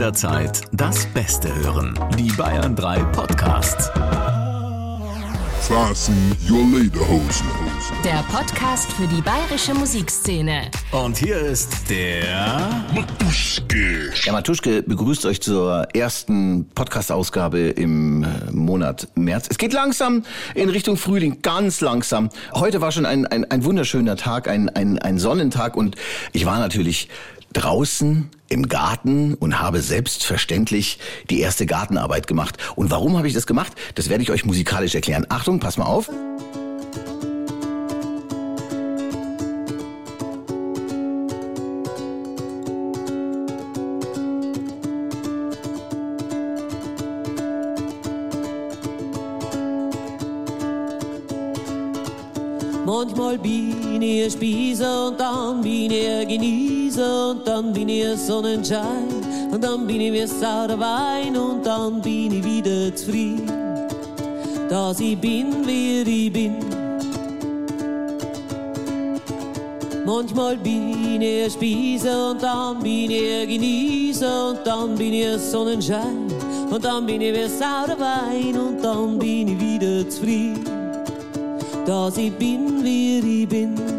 jederzeit das Beste hören. Die Bayern 3 Podcasts. Fasten your Lederhosen. Der Podcast für die bayerische Musikszene. Und hier ist der Matuschke. Ja, Matuschke begrüßt euch zur ersten Podcast-Ausgabe im äh, Monat März. Es geht langsam in Richtung Frühling, ganz langsam. Heute war schon ein, ein, ein wunderschöner Tag, ein, ein, ein Sonnentag und ich war natürlich draußen im Garten und habe selbstverständlich die erste Gartenarbeit gemacht. Und warum habe ich das gemacht? Das werde ich euch musikalisch erklären. Achtung, pass mal auf. Manchmal bin ich Spießer und dann bin ich ein Genießer und dann bin ich ein Sonnenschein und dann bin ich wie saurer Wein und dann bin ich wieder zufrieden, dass ich bin, wie ich bin. Manchmal bin ich ein Spießer und dann bin ich ein Genießer und dann bin ich ein Sonnenschein und dann bin ich wie saurer Wein und dann bin ich wieder zufrieden dass ich bin, wie ich bin.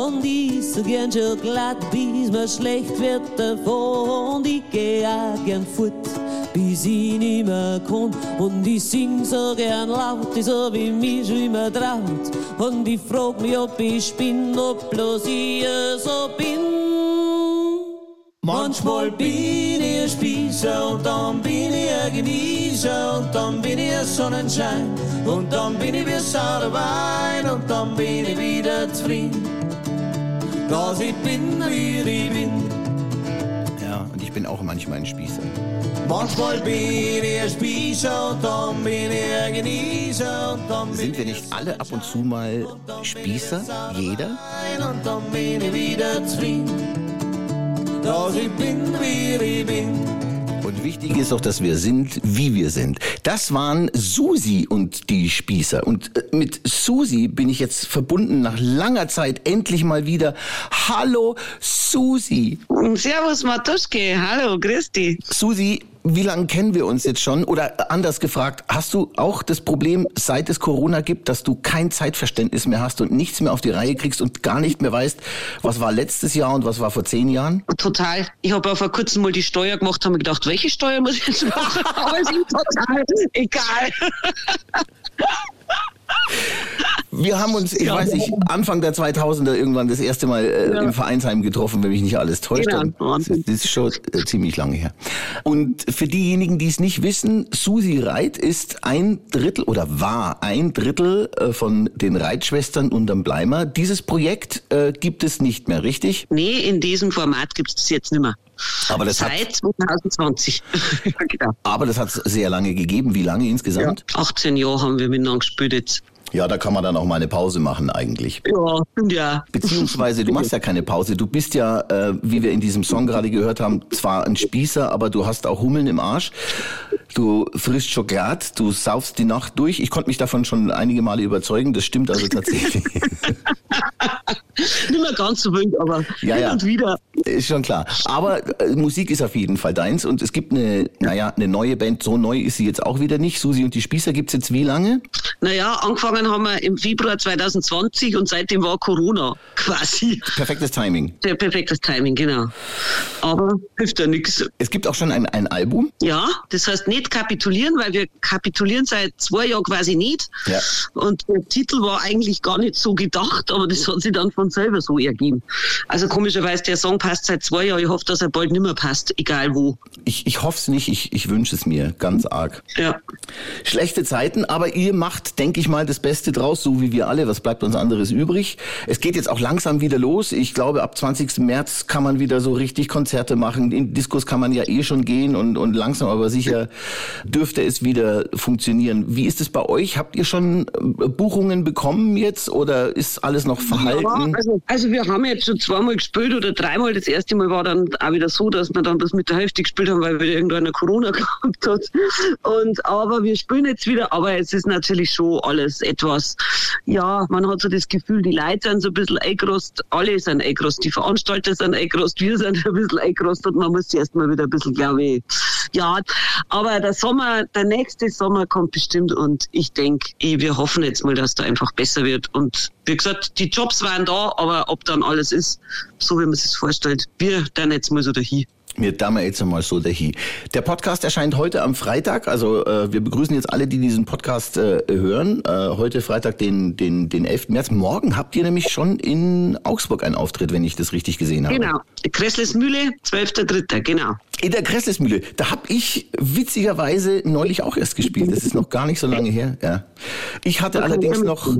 Und ich so gern schon glatt, bis mir schlecht wird davon. Und ich geh auch gern fort, bis ich nicht mehr kann. Und ich sing so gern laut, so wie mich immer traut. Und ich frag mich, ob ich bin, ob bloß ich so bin. Manchmal bin ich ein Spießer und dann bin ich ein Genießer und dann bin ich ein Sonnenschein und dann bin ich wie saurer Wein und dann bin ich wieder zufrieden, dass ich bin, wie ich bin. Ja, und ich bin auch manchmal ein Spießer. Manchmal bin ich ein Spießer und dann bin ich ein Genießer und dann bin Sind wir nicht alle ab und zu mal Spießer? Jeder? und dann bin ich wieder zufrieden, dass ich bin, wie ich bin. Und wichtig ist auch, dass wir sind, wie wir sind. Das waren Susi und die Spießer. Und äh, mit Susi bin ich jetzt verbunden nach langer Zeit endlich mal wieder. Hallo Susi. Servus Matuschke, hallo, dich. Susi, wie lange kennen wir uns jetzt schon? Oder anders gefragt, hast du auch das Problem, seit es Corona gibt, dass du kein Zeitverständnis mehr hast und nichts mehr auf die Reihe kriegst und gar nicht mehr weißt, was war letztes Jahr und was war vor zehn Jahren? Total. Ich habe vor kurzem mal die Steuer gemacht, habe mir gedacht, welche Steuer muss ich jetzt machen? Aber es ist total egal. Wir haben uns, ich weiß nicht, Anfang der 2000er irgendwann das erste Mal äh, im Vereinsheim getroffen, wenn mich nicht alles täuscht. Genau. Das ist schon äh, ziemlich lange her. Und für diejenigen, die es nicht wissen, Susi Reit ist ein Drittel oder war ein Drittel äh, von den Reitschwestern unterm Bleimer. Dieses Projekt äh, gibt es nicht mehr, richtig? Nee, in diesem Format gibt es jetzt nicht mehr. Aber das hat, Seit 2020. ja, genau. aber das hat sehr lange gegeben. Wie lange insgesamt? 18 Jahre haben wir miteinander gespielt jetzt. Ja, da kann man dann auch mal eine Pause machen eigentlich. Ja, ja. Beziehungsweise, du machst ja keine Pause. Du bist ja, äh, wie wir in diesem Song gerade gehört haben, zwar ein Spießer, aber du hast auch Hummeln im Arsch. Du frisst Schokolade, du saufst die Nacht durch. Ich konnte mich davon schon einige Male überzeugen. Das stimmt also tatsächlich. Nicht mehr ganz so wild, aber Ja, hin ja. und wieder. Ist schon klar. Aber äh, Musik ist auf jeden Fall deins. Und es gibt eine, naja, eine neue Band. So neu ist sie jetzt auch wieder nicht. Susi und die Spießer gibt's jetzt wie lange? Naja, angefangen haben wir im Februar 2020 und seitdem war Corona quasi. Perfektes Timing. Sehr perfektes Timing, genau. Aber hilft ja nichts. Es gibt auch schon ein, ein Album. Ja, das heißt nicht kapitulieren, weil wir kapitulieren seit zwei Jahren quasi nicht. Ja. Und der Titel war eigentlich gar nicht so gedacht, aber das hat sich dann von selber so ergeben. Also komischerweise, der Song passt seit zwei Jahren. Ich hoffe, dass er bald nicht mehr passt, egal wo. Ich, ich hoffe es nicht. Ich, ich wünsche es mir ganz arg. Ja. Schlechte Zeiten, aber ihr macht, denke ich mal, das Beste draus, so wie wir alle. Was bleibt uns anderes übrig? Es geht jetzt auch langsam wieder los. Ich glaube, ab 20. März kann man wieder so richtig Konzerte machen. In Diskos kann man ja eh schon gehen und, und langsam aber sicher dürfte es wieder funktionieren. Wie ist es bei euch? Habt ihr schon äh, Buchungen bekommen jetzt oder ist alles noch verhalten? Ja, also, also wir haben jetzt schon zweimal gespielt oder dreimal. Das erste Mal war dann auch wieder so, dass wir dann das mit der Hälfte gespielt haben, weil wieder irgendeiner Corona gehabt hat. Und aber wir spielen jetzt wieder, aber es ist natürlich schon alles etwas, ja, man hat so das Gefühl, die Leute sind so ein bisschen eingerost, alle sind eingerost, die Veranstalter sind eingerost, wir sind ein bisschen eingerost und man muss erst mal wieder ein bisschen, glaube ich, ja, aber der Sommer, der nächste Sommer kommt bestimmt und ich denke, wir hoffen jetzt mal, dass da einfach besser wird. Und wie gesagt, die Jobs waren da, aber ob dann alles ist, so wie man sich vorstellt, wir dann jetzt mal so dahin. Wir damals jetzt einmal so dahin. Der Podcast erscheint heute am Freitag. Also äh, wir begrüßen jetzt alle, die diesen Podcast äh, hören. Äh, heute Freitag, den, den, den 11. März. Morgen habt ihr nämlich schon in Augsburg einen Auftritt, wenn ich das richtig gesehen habe. Genau. Kresslesmühle, 12.3., genau. In der Kresslesmühle. Da habe ich witzigerweise neulich auch erst gespielt. Das ist noch gar nicht so lange her. Ja. Ich hatte allerdings noch,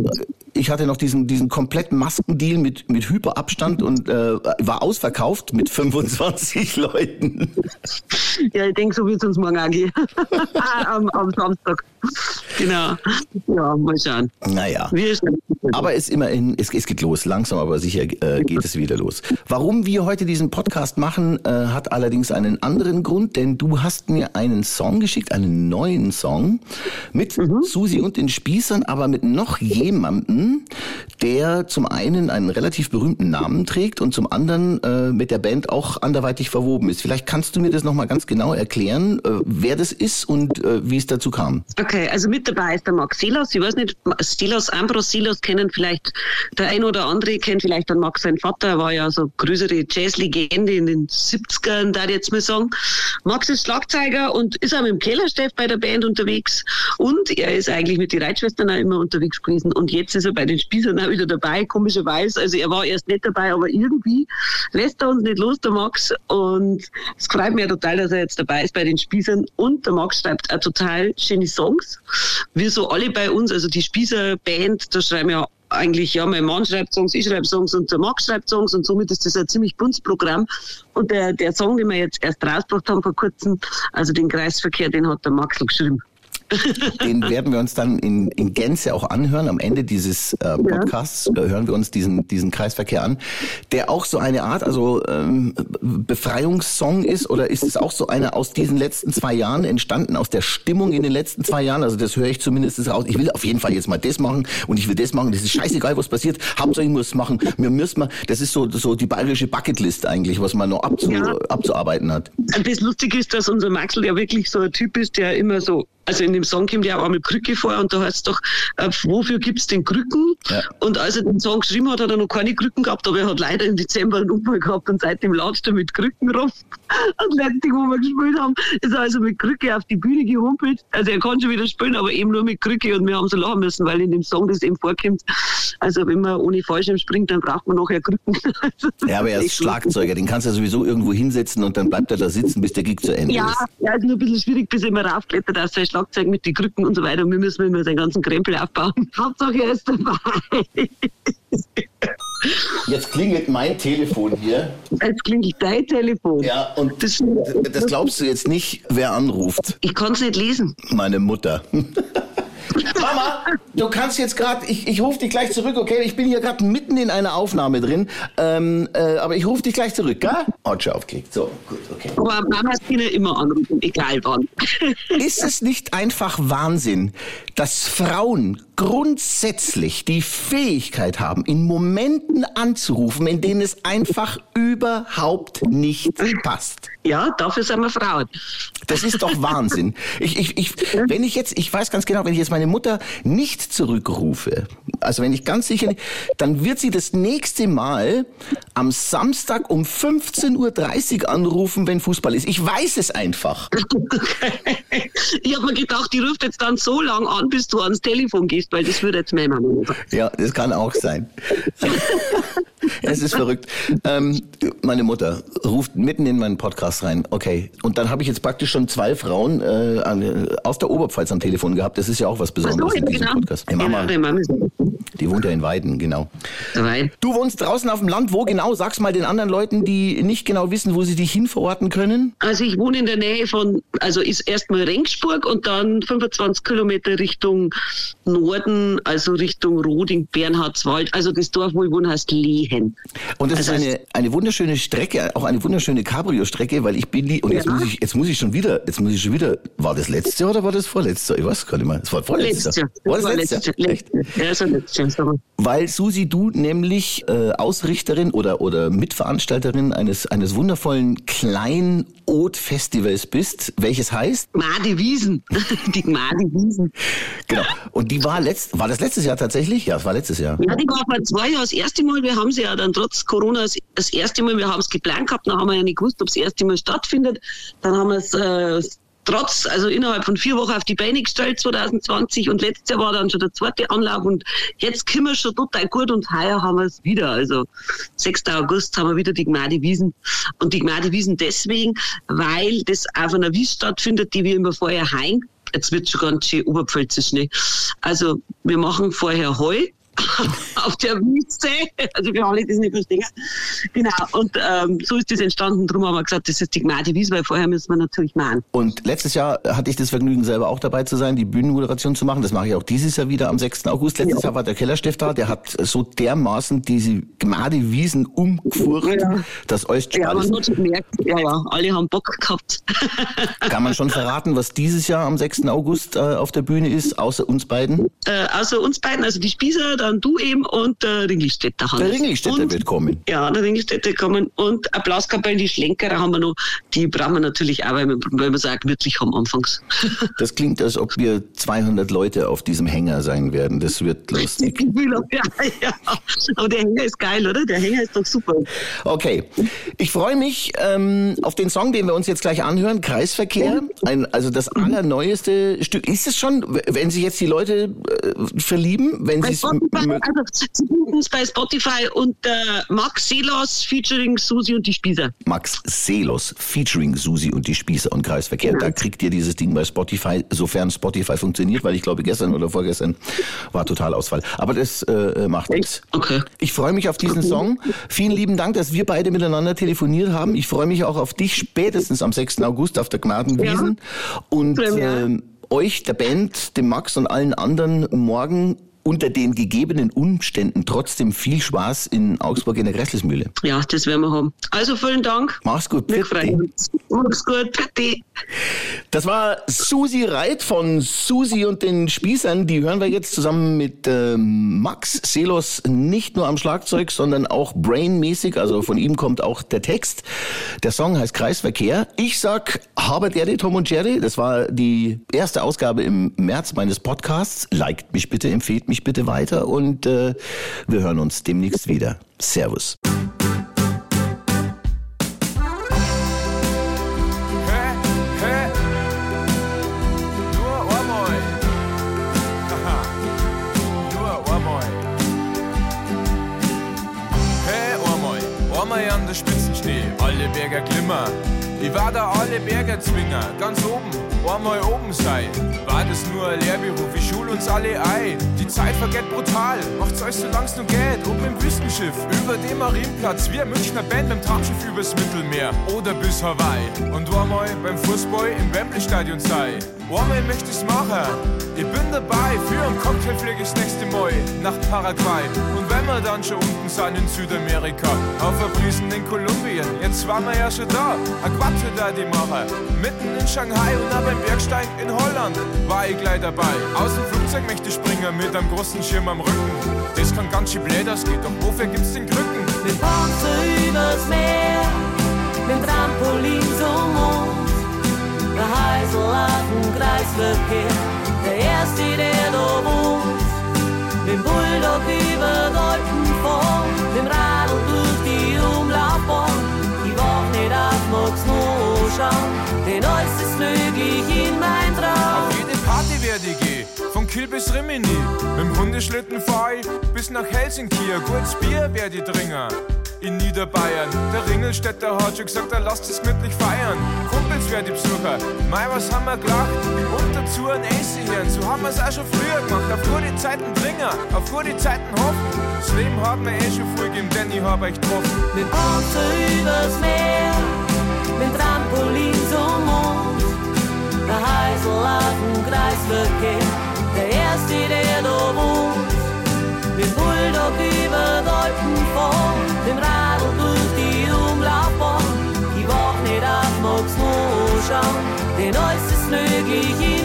ich hatte noch diesen, diesen kompletten Maskendeal mit, mit Hyperabstand und äh, war ausverkauft mit 25 Leuten. Ja, ich denke, so wird es uns morgen auch gehen. am, am Samstag. Genau. Ja, mal schauen. Naja. Aber es, immerhin, es, es geht los, langsam aber sicher äh, geht es wieder los. Warum wir heute diesen Podcast machen, äh, hat allerdings einen anderen Grund, denn du hast mir einen Song geschickt, einen neuen Song mit Susi und den Spießern, aber mit noch jemandem, der zum einen einen relativ berühmten Namen trägt und zum anderen äh, mit der Band auch anderweitig verwoben ist. Vielleicht kannst du mir das nochmal ganz genau erklären, äh, wer das ist und äh, wie es dazu kam. Okay, also mit dabei ist der Max Silas. Ich weiß nicht, Silas, Ambros Silas kennen vielleicht der ein oder andere, kennt vielleicht den Max, sein Vater, er war ja so größere Jazzlegende in den 70ern, da jetzt mal sagen. Max ist Schlagzeuger und ist auch mit dem Kellersteff bei der Band unterwegs und er ist eigentlich mit den Reitschwestern auch immer unterwegs gewesen und jetzt ist er bei den Spießern auch wieder dabei, komischerweise. Also er war erst nicht dabei, aber irgendwie lässt er uns nicht los, der Max und es freut mich ja total, dass er jetzt dabei ist bei den Spießern und der Max schreibt auch total schöne Songs. Wir so alle bei uns, also die Spießer-Band, da schreiben ja eigentlich, ja, mein Mann schreibt Songs, ich schreibe Songs und der Max schreibt Songs und somit ist das ein ziemlich buntes Programm. Und der, der Song, den wir jetzt erst rausgebracht haben vor kurzem, also den Kreisverkehr, den hat der Max geschrieben. Den werden wir uns dann in, in Gänze auch anhören. Am Ende dieses äh, Podcasts äh, hören wir uns diesen, diesen Kreisverkehr an, der auch so eine Art, also ähm, Befreiungssong ist oder ist es auch so einer aus diesen letzten zwei Jahren entstanden, aus der Stimmung in den letzten zwei Jahren? Also das höre ich zumindest raus. Ich will auf jeden Fall jetzt mal das machen und ich will das machen. Das ist scheißegal, was passiert. Hauptsache ich muss es machen. Wir müssen mal, das ist so, so die bayerische Bucketlist eigentlich, was man noch abzu, Ja. abzuarbeiten hat. Das Lustige ist, dass unser Maxl ja wirklich so ein Typ ist, der immer so, also in dem Song kommt ja auch einmal Krücke vor und da heißt es doch, äh, wofür gibt's denn Krücken? Ja. Und als er den Song geschrieben hat, hat er noch keine Krücken gehabt, aber er hat leider im Dezember einen Unfall gehabt und seitdem latscht er mit Krücken rum. Und letztlich, wo wir gespielt haben, ist er also mit Krücke auf die Bühne gehumpelt. Also er kann schon wieder spielen, aber eben nur mit Krücke und wir haben so lachen müssen, weil in dem Song das eben vorkommt. Also wenn man ohne Fallschirm springt, dann braucht man nachher Krücken. Also Ja, aber er ist. Schlagzeuger, den kannst du ja sowieso irgendwo hinsetzen und dann bleibt er da sitzen, bis der Gig zu Ende Ja, ist. ja, ist nur ein bisschen schwierig, bis er immer raufklettert auf sein Schlagzeug mit den Krücken und so weiter. Und wir müssen immer seinen ganzen Krempel aufbauen. Hauptsache er ist dabei. Jetzt klingelt mein Telefon hier. Jetzt klingelt dein Telefon. Ja, und Das, das glaubst du jetzt nicht, wer anruft. ich kann es nicht lesen. Meine Mutter. Mama, du kannst jetzt gerade, ich, ich rufe dich gleich zurück, okay? Ich bin hier gerade mitten in einer Aufnahme drin, ähm, äh, aber ich rufe dich gleich zurück, gell? Hat schon aufgelegt. So, gut, okay. Aber Mamas können immer anrufen, egal wann. Ist es nicht einfach Wahnsinn, dass Frauen grundsätzlich die Fähigkeit haben, in Momenten anzurufen, in denen es einfach überhaupt nicht passt? ja, dafür sind wir Frauen. Das ist doch Wahnsinn. Ich, ich, ich, wenn ich jetzt, ich weiß ganz genau, wenn ich jetzt meine Mutter nicht zurückrufe, also wenn ich ganz sicher, dann wird sie das nächste Mal am Samstag um 15.30 Uhr anrufen, wenn Fußball ist. Ich weiß es einfach. ich habe mir gedacht, die ruft jetzt dann so lang an, bis du ans Telefon gehst, weil das würde jetzt meine Mama sagen. Ja, das kann auch sein. es ist verrückt. Ähm, meine Mutter ruft mitten in meinen Podcast rein. Okay. Und dann habe ich jetzt praktisch schon zwei Frauen äh, an- aus der Oberpfalz am Telefon gehabt. Das ist ja auch was Besonderes so, in ja, diesem genau. Podcast. Hey, Mama, ist- Die wohnt ja in Weiden, genau. Dabei. Du wohnst draußen auf dem Land. Wo genau? Sag's mal den anderen Leuten, die nicht genau wissen, wo sie dich hin verorten können. Also ich wohne in der Nähe von, also ist erstmal Rengsburg und dann 25 Kilometer Richtung Norden, also Richtung Roding, Bernhardswald. Also das Dorf, wo ich wohne, heißt Lehen. Und das Also ist eine, eine wunderschöne Strecke, auch eine wunderschöne Cabrio-Strecke, weil ich bin die, und jetzt Ja. muss ich, jetzt muss ich schon wieder, jetzt muss ich schon wieder, war das letzte Jahr oder war das vorletzte Jahr? Ich weiß gar nicht mehr. Das war vorletztes Jahr. Jahr. War das letztes Jahr? Jahr. Ja, so letztes Jahr. Weil Susi, du nämlich äh, Ausrichterin oder, oder Mitveranstalterin eines, eines wundervollen Klein-Ot-Festivals bist, welches heißt, Gmade Wiesen. Die Gmade Wiesen. genau, und die war letzt, war das letztes Jahr tatsächlich? Ja, es war letztes Jahr. Ja, die war vor zwei Jahren das erste Mal. Wir haben sie ja dann trotz Corona das, das erste Mal, wir haben es geplant gehabt, dann haben wir ja nicht gewusst, ob es das erste Mal stattfindet. Dann haben wir es äh, trotz, also innerhalb von vier Wochen auf die Beine gestellt, 2020. Und letztes Jahr war dann schon der zweite Anlauf und jetzt können wir schon total gut und heuer haben wir es wieder. Also 6. August haben wir wieder die Gmade Wiesen. Und die Gmade Wiesen deswegen, weil das auf einer Wies stattfindet, die wir immer vorher heim Jetzt wird schon ganz schön oberpfälzisch, ne? Also, wir machen vorher Heu auf der Wiese, also für alle, die es nicht verstehen. Genau, und ähm, so ist das entstanden. Darum haben wir gesagt, das ist die Gmade Wies, weil vorher müssen wir natürlich machen. Und letztes Jahr hatte ich das Vergnügen, selber auch dabei zu sein, die Bühnenmoderation zu machen. Das mache ich auch dieses Jahr wieder am 6. August. Letztes Jahr war der Kellersteff da, der hat so dermaßen diese Gmade Wiesen umgefurcht, Ja. dass euch Ja, alles, man hat schon gemerkt, ja, ja, alle haben Bock gehabt. kann man schon verraten, was dieses Jahr am 6. August äh, auf der Bühne ist, außer uns beiden. äh, außer uns beiden, also die Spießer, dann du eben und der Ringelstädter. Hannes. Der Ringelstädter und, wird kommen. Ja, der Ringelstädter kommen und Applauskapellen, die Schlenkerer haben wir noch, die brauchen wir natürlich auch, weil wir, weil wir sagen, wirklich haben anfangs. Das klingt, als ob wir 200 Leute auf diesem Hänger sein werden. Das wird lustig. Ja, ja. Aber der Hänger ist geil, oder? Der Hänger ist doch super. Okay, ich freue mich ähm, auf den Song, den wir uns jetzt gleich anhören, Kreisverkehr. Ein, also das allerneueste Stück. Ist es schon, wenn sich jetzt die Leute äh, verlieben, wenn sie es also, bei Spotify unter Max Selos featuring Susi und die Spießer. Max Selos featuring Susi und die Spießer und Kreisverkehr. Da kriegt ihr dieses Ding bei Spotify, sofern Spotify funktioniert, weil ich glaube gestern oder vorgestern war total Ausfall. Aber das äh, macht nichts. Okay. Ich freue mich auf diesen Song. Vielen lieben Dank, dass wir beide miteinander telefoniert haben. Ich freue mich auch auf dich spätestens am 6. August auf der Gnadenwiesen. Und Premiere. ähm, euch, der Band, dem Max und allen anderen morgen unter den gegebenen Umständen trotzdem viel Spaß in Augsburg in der Grässlismühle. Ja, das werden wir haben. Also vielen Dank. Mach's gut. Wir freuen uns. Mach's gut. Pfiat Das war Susi Reit von Susi und den Spießern. Die hören wir jetzt zusammen mit ähm, Max Selos nicht nur am Schlagzeug, sondern auch brainmäßig. Also von ihm kommt auch der Text. Der Song heißt Kreisverkehr. Ich sag Habert Erde, Tom und Jerry. Das war die erste Ausgabe im März meines Podcasts. Liked mich bitte, empfehlt mich bitte weiter und äh, wir hören uns demnächst wieder. Servus. An der Spitzenschnee, alle Berger glimmer. Ich war da alle Berger Zwinger, ganz oben, einmal oben sei. War das nur ein Lehrbüro, wie schul uns alle ei. Die Zeit vergeht brutal, macht's euch so lang's nur geht. Oben im Wüstenschiff, über dem Marienplatz, wir Münchner Band mit dem Traumschiff übers Mittelmeer oder bis Hawaii. Und einmal beim Fußball im Wembley-Stadion sei. Einmal möchte ich's machen, ich bin dabei. Für einen Cocktail flieg ich's nächste Mal nach Paraguay. Und wenn wir dann schon unten sind in Südamerika, auf der Briesen in Kolumbien, jetzt waren wir ja schon da. Ein Quatte da die Macher, mitten in Shanghai und auch beim Bergsteig in Holland war ich gleich dabei. Aus dem Flugzeug möchte ich springen mit einem großen Schirm am Rücken. Das kann ganz schön blöd ausgehen, doch wofür gibt's den Krücken? Mit Panzer übers Meer, mit Trampolin zum Mond. Der Heisel auf dem Kreisverkehr, der Erste, der da wohnt. Mit Bulldog über fahren, mit dem Radl durch die Umlaufbahn. Ich wach nicht auf, mag's nur schauen, denn alles ist möglich in mein Traum. Auf jede Party werde ich gehen, von Kiel bis Rimini. Mit dem Hundeschlitten fahr ich bis nach Helsinki, ein gutes Bier werde ich trinken. In Niederbayern. Der Ringelstädter hat schon gesagt, er lasst es gemütlich feiern. Kumpels werden die Besucher, mei, was haben wir gelacht? Und dazu ein AC hören, so haben wir es auch schon früher gemacht. Auf gute Zeiten dringen, auf gute Zeiten hoffen. Das Leben hat mir eh schon früh gegeben, denn ich hab euch getroffen. Mit Panzer übers Meer, mit Trampolin zum Mond. Der Heisel auf dem Kreisverkehr, denn alles ist möglich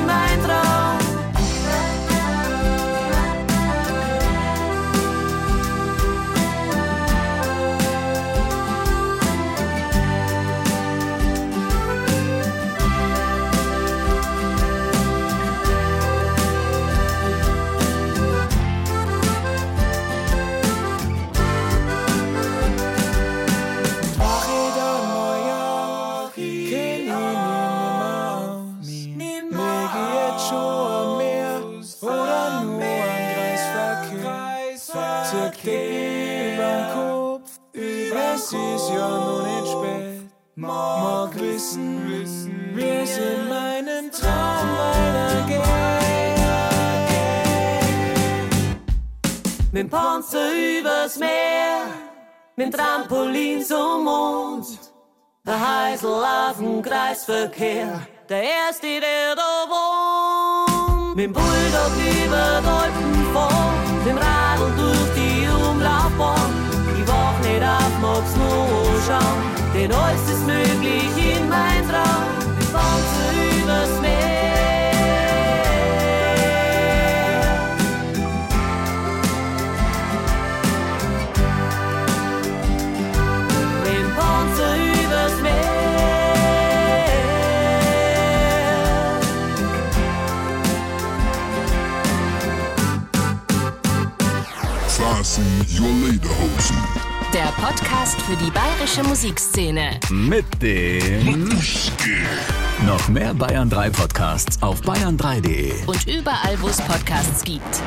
Panzer übers Meer, mit dem Trampolin zum Mond. Der Heisel auf dem Kreisverkehr, der Erste, der da wohnt. Mit dem Bulldog über Dolpen vor, dem Radl durch die Umlaufbahn. Ich wach nicht auf, mag's nur schauen, denn alles ist möglich in mein Traum. Der Podcast für die bayerische Musikszene. Mit dem noch mehr Bayern 3 Podcasts auf bayern3.de. Und überall, wo es Podcasts gibt.